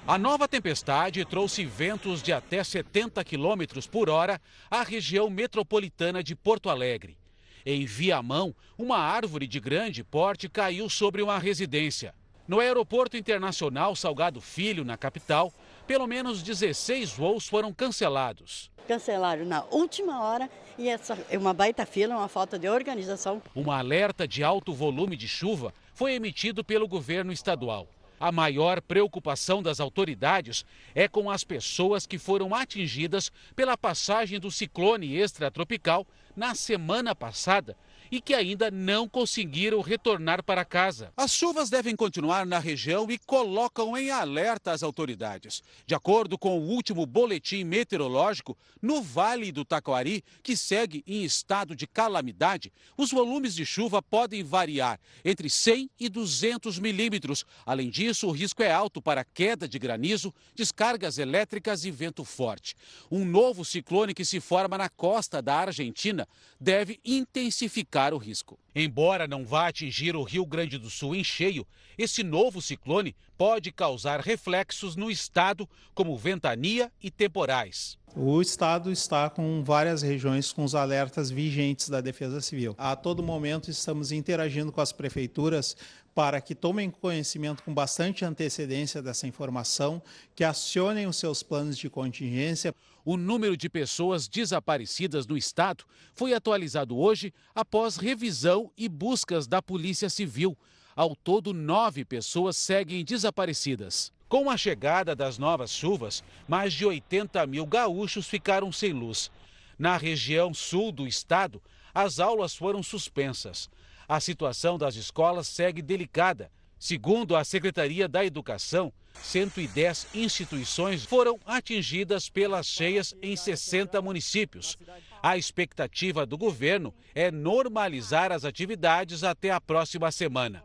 A nova tempestade trouxe ventos de até 70 quilômetros por hora à região metropolitana de Porto Alegre. Em Viamão, uma árvore de grande porte caiu sobre uma residência. No Aeroporto Internacional Salgado Filho, na capital, pelo menos 16 voos foram cancelados. Cancelaram na última hora e essa é uma baita fila, uma falta de organização. Um alerta de alto volume de chuva foi emitido pelo governo estadual. A maior preocupação das autoridades é com as pessoas que foram atingidas pela passagem do ciclone extratropical na semana passada e que ainda não conseguiram retornar para casa. As chuvas devem continuar na região e colocam em alerta as autoridades. De acordo com o último boletim meteorológico, no Vale do Taquari, que segue em estado de calamidade, os volumes de chuva podem variar entre 100 e 200 milímetros. Além disso, o risco é alto para queda de granizo, descargas elétricas e vento forte. Um novo ciclone que se forma na costa da Argentina deve intensificar o risco. Embora não vá atingir o Rio Grande do Sul em cheio, esse novo ciclone pode causar reflexos no estado, como ventania e temporais. O estado está com várias regiões com os alertas vigentes da Defesa Civil. A todo momento estamos interagindo com as prefeituras para que tomem conhecimento com bastante antecedência dessa informação, que acionem os seus planos de contingência. O número de pessoas desaparecidas no estado foi atualizado hoje após revisão e buscas da Polícia Civil. Ao todo, nove pessoas seguem desaparecidas. Com a chegada das novas chuvas, mais de 80 mil gaúchos ficaram sem luz. Na região sul do estado, as aulas foram suspensas. A situação das escolas segue delicada. Segundo a Secretaria da Educação, 110 instituições foram atingidas pelas cheias em 60 municípios. A expectativa do governo é normalizar as atividades até a próxima semana.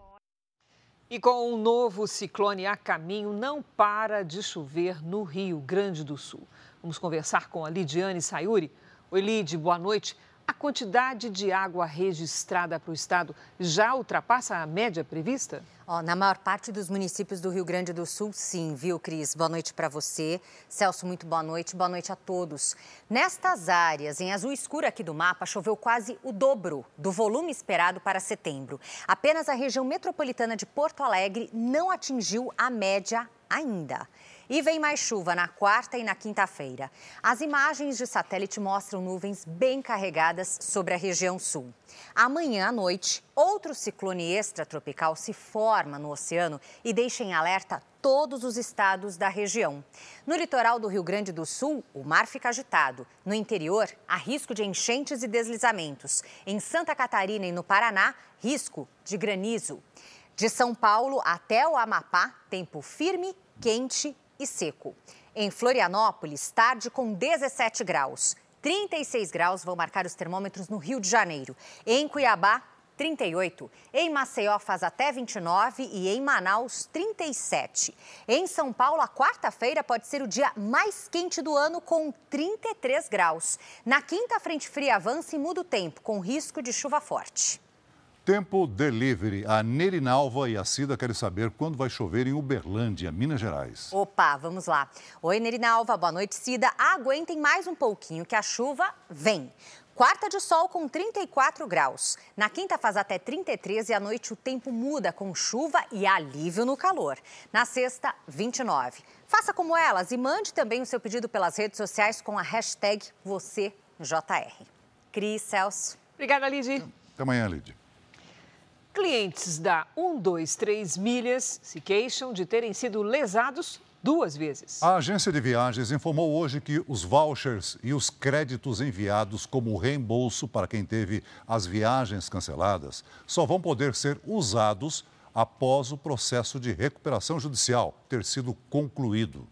E com um novo ciclone a caminho, não para de chover no Rio Grande do Sul. Vamos conversar com a Lidiane Sayuri. Oi, Lid, boa noite. A quantidade de água registrada para o estado já ultrapassa a média prevista? Oh, na maior parte dos municípios do Rio Grande do Sul, sim, viu, Cris? Boa noite para você. Celso, muito boa noite. Boa noite a todos. Nestas áreas, em azul escuro aqui do mapa, choveu quase o dobro do volume esperado para setembro. Apenas a região metropolitana de Porto Alegre não atingiu a média ainda. E vem mais chuva na quarta e na quinta-feira. As imagens de satélite mostram nuvens bem carregadas sobre a região sul. Amanhã à noite, outro ciclone extratropical se forma no oceano e deixa em alerta todos os estados da região. No litoral do Rio Grande do Sul, o mar fica agitado. No interior, há risco de enchentes e deslizamentos. Em Santa Catarina e no Paraná, risco de granizo. De São Paulo até o Amapá, tempo firme, quente e seco. Em Florianópolis, tarde com 17 graus. 36 graus vão marcar os termômetros no Rio de Janeiro. Em Cuiabá, 38. Em Maceió faz até 29 e em Manaus 37. Em São Paulo, a quarta-feira pode ser o dia mais quente do ano com 33 graus. Na quinta, a frente fria avança e muda o tempo, com risco de chuva forte. Tempo Delivery. A Nerinalva e a Cida querem saber quando vai chover em Uberlândia, Minas Gerais. Opa, vamos lá. Oi, Nerinalva. Boa noite, Cida. Aguentem mais um pouquinho que a chuva vem. Quarta de sol com 34 graus. Na quinta faz até 33 e à noite o tempo muda com chuva e alívio no calor. Na sexta, 29. Faça como elas e mande também o seu pedido pelas redes sociais com a hashtag VocêJR. Cris, Celso. Obrigada, Lidy. Até amanhã, Lidy. Clientes da 123 Milhas se queixam de terem sido lesados duas vezes. A agência de viagens informou hoje que os vouchers e os créditos enviados como reembolso para quem teve as viagens canceladas só vão poder ser usados após o processo de recuperação judicial ter sido concluído.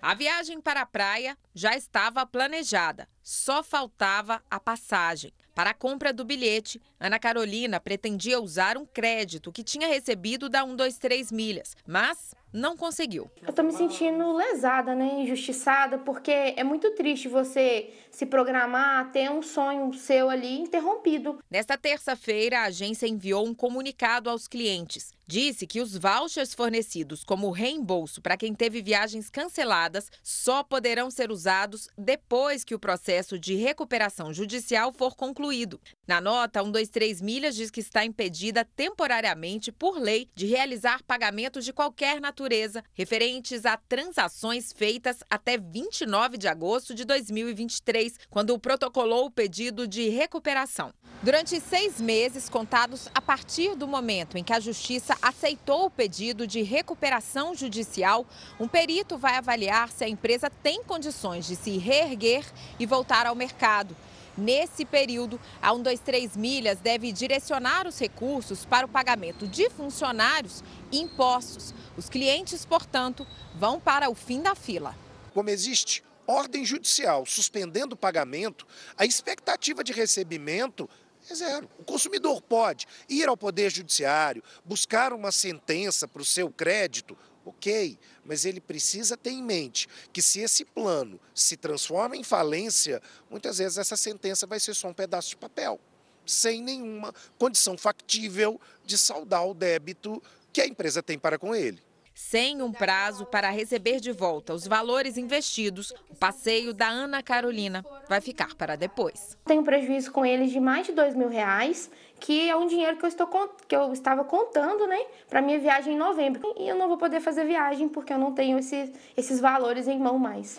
A viagem para a praia já estava planejada, só faltava a passagem. Para a compra do bilhete, Ana Carolina pretendia usar um crédito que tinha recebido da 123 Milhas, mas não conseguiu. Eu tô me sentindo lesada, né, injustiçada, porque é muito triste você se programar, ter um sonho seu ali interrompido. Nesta terça-feira, a agência enviou um comunicado aos clientes. Disse que os vouchers fornecidos como reembolso para quem teve viagens canceladas só poderão ser usados depois que o processo de recuperação judicial for concluído. Na nota, 123 Milhas diz que está impedida temporariamente, por lei, de realizar pagamentos de qualquer natureza referentes a transações feitas até 29 de agosto de 2023, quando protocolou o pedido de recuperação. Durante seis meses, contados a partir do momento em que a Justiça aceitou o pedido de recuperação judicial, um perito vai avaliar se a empresa tem condições de se reerguer e voltar ao mercado. Nesse período, a 123 Milhas deve direcionar os recursos para o pagamento de funcionários e impostos. Os clientes, portanto, vão para o fim da fila. Como existe ordem judicial suspendendo o pagamento, a expectativa de recebimento é zero. O consumidor pode ir ao Poder Judiciário, buscar uma sentença para o seu crédito Ok, mas ele precisa ter em mente que se esse plano se transforma em falência, muitas vezes essa sentença vai ser só um pedaço de papel, sem nenhuma condição factível de saldar o débito que a empresa tem para com ele. Sem um prazo para receber de volta os valores investidos, o passeio da Ana Carolina vai ficar para depois. Tenho prejuízo com eles de mais de dois mil reais, que é um dinheiro que eu, estou, que eu estava contando né, para minha viagem em novembro. E eu não vou poder fazer viagem porque eu não tenho esse, esses valores em mão mais.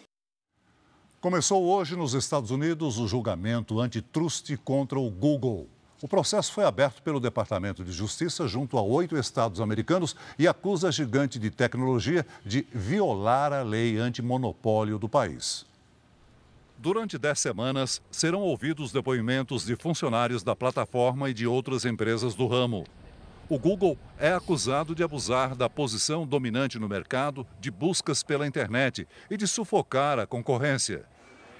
Começou hoje nos Estados Unidos o julgamento antitruste contra o Google. O processo foi aberto pelo Departamento de Justiça junto a oito estados americanos e acusa a gigante de tecnologia de violar a lei antimonopólio do país. Durante dez semanas, serão ouvidos depoimentos de funcionários da plataforma e de outras empresas do ramo. O Google é acusado de abusar da posição dominante no mercado de buscas pela internet e de sufocar a concorrência.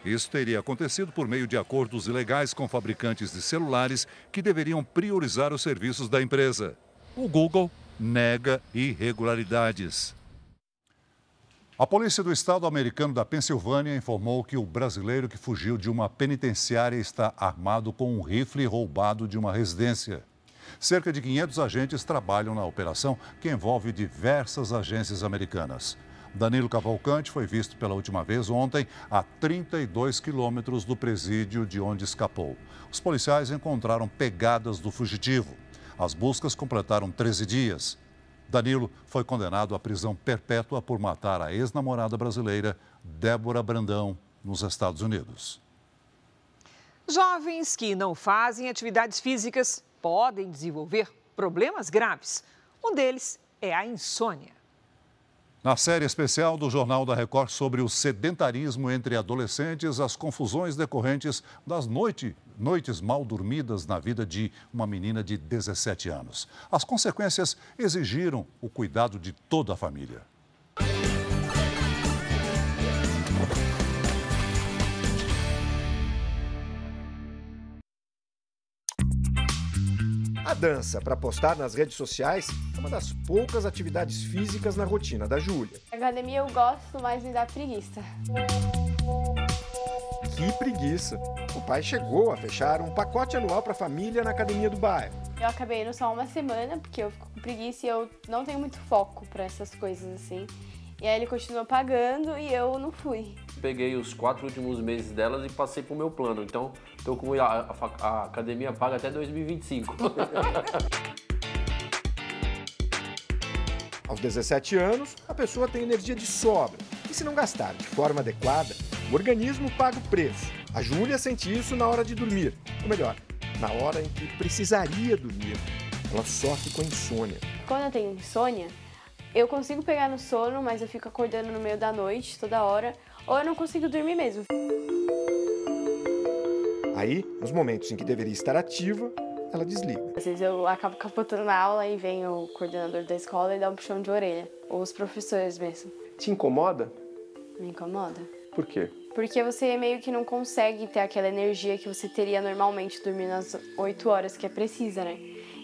Isso teria acontecido por meio de acordos ilegais com fabricantes de celulares que deveriam priorizar os serviços da empresa. O Google nega irregularidades. A polícia do estado americano da Pensilvânia informou que o brasileiro que fugiu de uma penitenciária está armado com um rifle roubado de uma residência. Cerca de 500 agentes trabalham na operação, que envolve diversas agências americanas. Danilo Cavalcante foi visto pela última vez ontem a 32 quilômetros do presídio de onde escapou. Os policiais encontraram pegadas do fugitivo. As buscas completaram 13 dias. Danilo foi condenado à prisão perpétua por matar a ex-namorada brasileira Débora Brandão, nos Estados Unidos. Jovens que não fazem atividades físicas podem desenvolver problemas graves. Um deles é a insônia. Na série especial do Jornal da Record sobre o sedentarismo entre adolescentes, as confusões decorrentes das noite, noites mal dormidas na vida de uma menina de 17 anos. As consequências exigiram o cuidado de toda a família. A dança, para postar nas redes sociais, é uma das poucas atividades físicas na rotina da Júlia. Academia eu gosto, mas me dá preguiça. Que preguiça! O pai chegou a fechar um pacote anual para a família na academia do bairro. Eu acabei indo só uma semana, porque eu fico com preguiça e eu não tenho muito foco para essas coisas assim. E aí ele continuou pagando e eu não fui. Peguei os quatro últimos meses delas e passei pro meu plano. Então, tô com a, a, a academia paga até 2025. Aos 17 anos, a pessoa tem energia de sobra. E se não gastar de forma adequada, o organismo paga o preço. A Júlia sente isso na hora de dormir. Ou melhor, na hora em que precisaria dormir. Ela sofre com insônia. Quando eu tenho insônia, eu consigo pegar no sono, mas eu fico acordando no meio da noite, toda hora, ou eu não consigo dormir mesmo. Aí, nos momentos em que deveria estar ativa, ela desliga. Às vezes eu acabo capotando na aula e vem o coordenador da escola e dá um puxão de orelha, ou os professores mesmo. Te incomoda? Me incomoda. Por quê? Porque você meio que não consegue ter aquela energia que você teria normalmente dormindo as 8 horas que é precisa, né?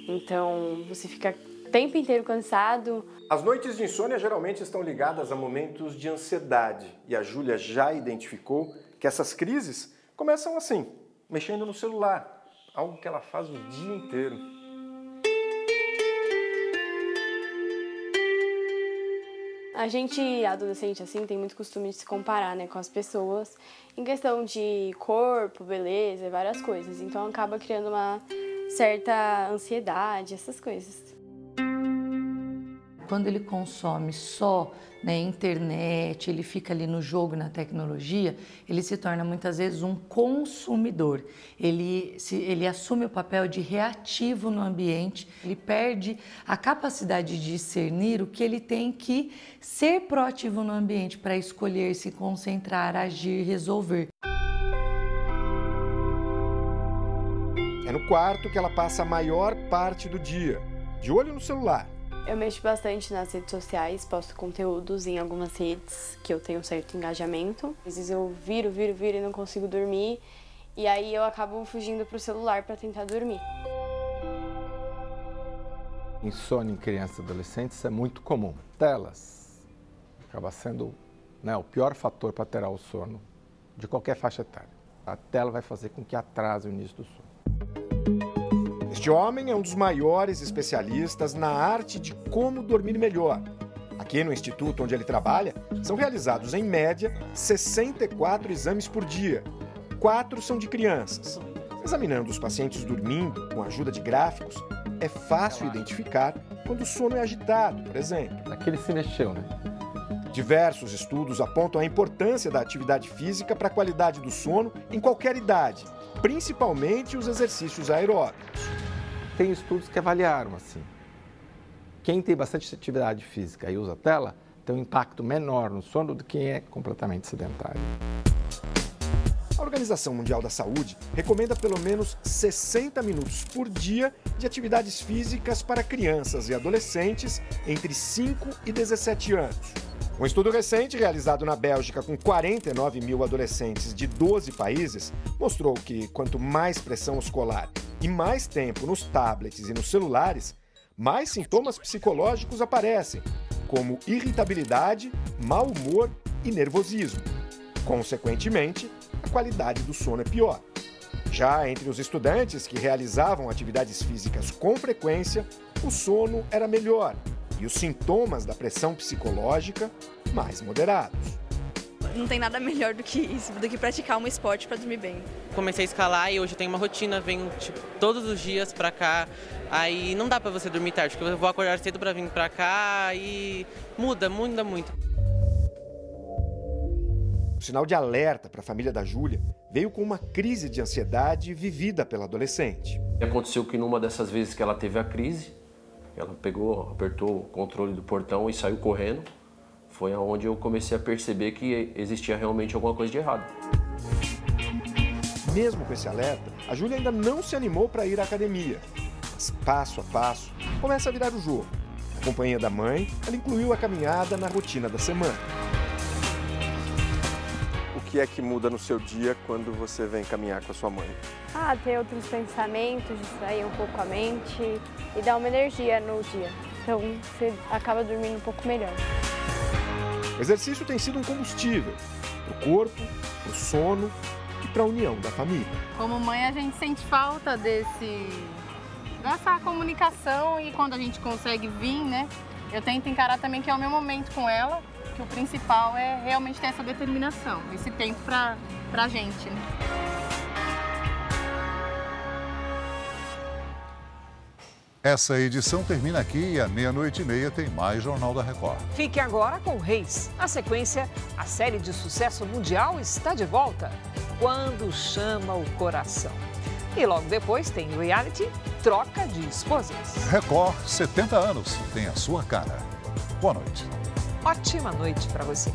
Então, você fica tempo inteiro cansado, as noites de insônia geralmente estão ligadas a momentos de ansiedade e a Júlia já identificou que essas crises começam assim, mexendo no celular, algo que ela faz o dia inteiro. A gente, adolescente assim, tem muito costume de se comparar, né, com as pessoas em questão de corpo, beleza, várias coisas. Então acaba criando uma certa ansiedade, essas coisas quando ele consome só né, internet, ele fica ali no jogo, na tecnologia, ele se torna muitas vezes um consumidor. Ele, se, ele assume o papel de reativo no ambiente, ele perde a capacidade de discernir o que ele tem que ser proativo no ambiente para escolher, se concentrar, agir, resolver. É no quarto que ela passa a maior parte do dia, de olho no celular eu mexo bastante nas redes sociais, posto conteúdos em algumas redes que eu tenho certo engajamento. Às vezes eu viro, viro, viro e não consigo dormir. E aí eu acabo fugindo pro celular para tentar dormir. Insônia em crianças e adolescentes é muito comum. Telas, acaba sendo né, o pior fator para alterar o sono de qualquer faixa etária. A tela vai fazer com que atrase o início do sono. Este homem é um dos maiores especialistas na arte de como dormir melhor. Aqui no instituto onde ele trabalha, são realizados em média 64 exames por dia. Quatro são de crianças. Examinando os pacientes dormindo com a ajuda de gráficos, é fácil identificar quando o sono é agitado, por exemplo. Aquele se mexeu, né? Diversos estudos apontam a importância da atividade física para a qualidade do sono em qualquer idade, principalmente os exercícios aeróbicos. Tem estudos que avaliaram assim. Quem tem bastante atividade física e usa tela tem um impacto menor no sono do que quem é completamente sedentário. A Organização Mundial da Saúde recomenda pelo menos 60 minutos por dia de atividades físicas para crianças e adolescentes entre 5 e 17 anos. Um estudo recente realizado na Bélgica com 49 mil adolescentes de 12 países mostrou que quanto mais pressão escolar e mais tempo nos tablets e nos celulares, mais sintomas psicológicos aparecem, como irritabilidade, mau humor e nervosismo. Consequentemente, a qualidade do sono é pior. Já entre os estudantes que realizavam atividades físicas com frequência, o sono era melhor e os sintomas da pressão psicológica mais moderados. Não tem nada melhor do que isso, do que praticar um esporte para dormir bem. Comecei a escalar e hoje eu tenho uma rotina, venho tipo, todos os dias para cá. Aí não dá para você dormir tarde, porque eu vou acordar cedo para vir para cá e muda, muda muito. O sinal de alerta para a família da Júlia veio com uma crise de ansiedade vivida pela adolescente. Aconteceu que numa dessas vezes que ela teve a crise, ela pegou, apertou o controle do portão e saiu correndo. Foi aonde eu comecei a perceber que existia realmente alguma coisa de errado. Mesmo com esse alerta, a Júlia ainda não se animou para ir à academia. Mas passo a passo, começa a virar o jogo. Na companhia da mãe, ela incluiu a caminhada na rotina da semana. O que é que muda no seu dia quando você vem caminhar com a sua mãe? Ah, ter outros pensamentos, distrair um pouco a mente e dar uma energia no dia. Então você acaba dormindo um pouco melhor. Exercício tem sido um combustível para o corpo, para o sono e para a união da família. Como mãe, a gente sente falta desse dessa comunicação e quando a gente consegue vir, né? Eu tento encarar também que é o meu momento com ela, que o principal é realmente ter essa determinação, esse tempo para a gente. Né? Essa edição termina aqui e à meia-noite e meia tem mais Jornal da Record. Fique agora com Reis. Na sequência, a série de sucesso mundial está de volta. Quando chama o coração. E logo depois tem reality Troca de Esposas. Record 70 anos tem a sua cara. Boa noite. Ótima noite para você.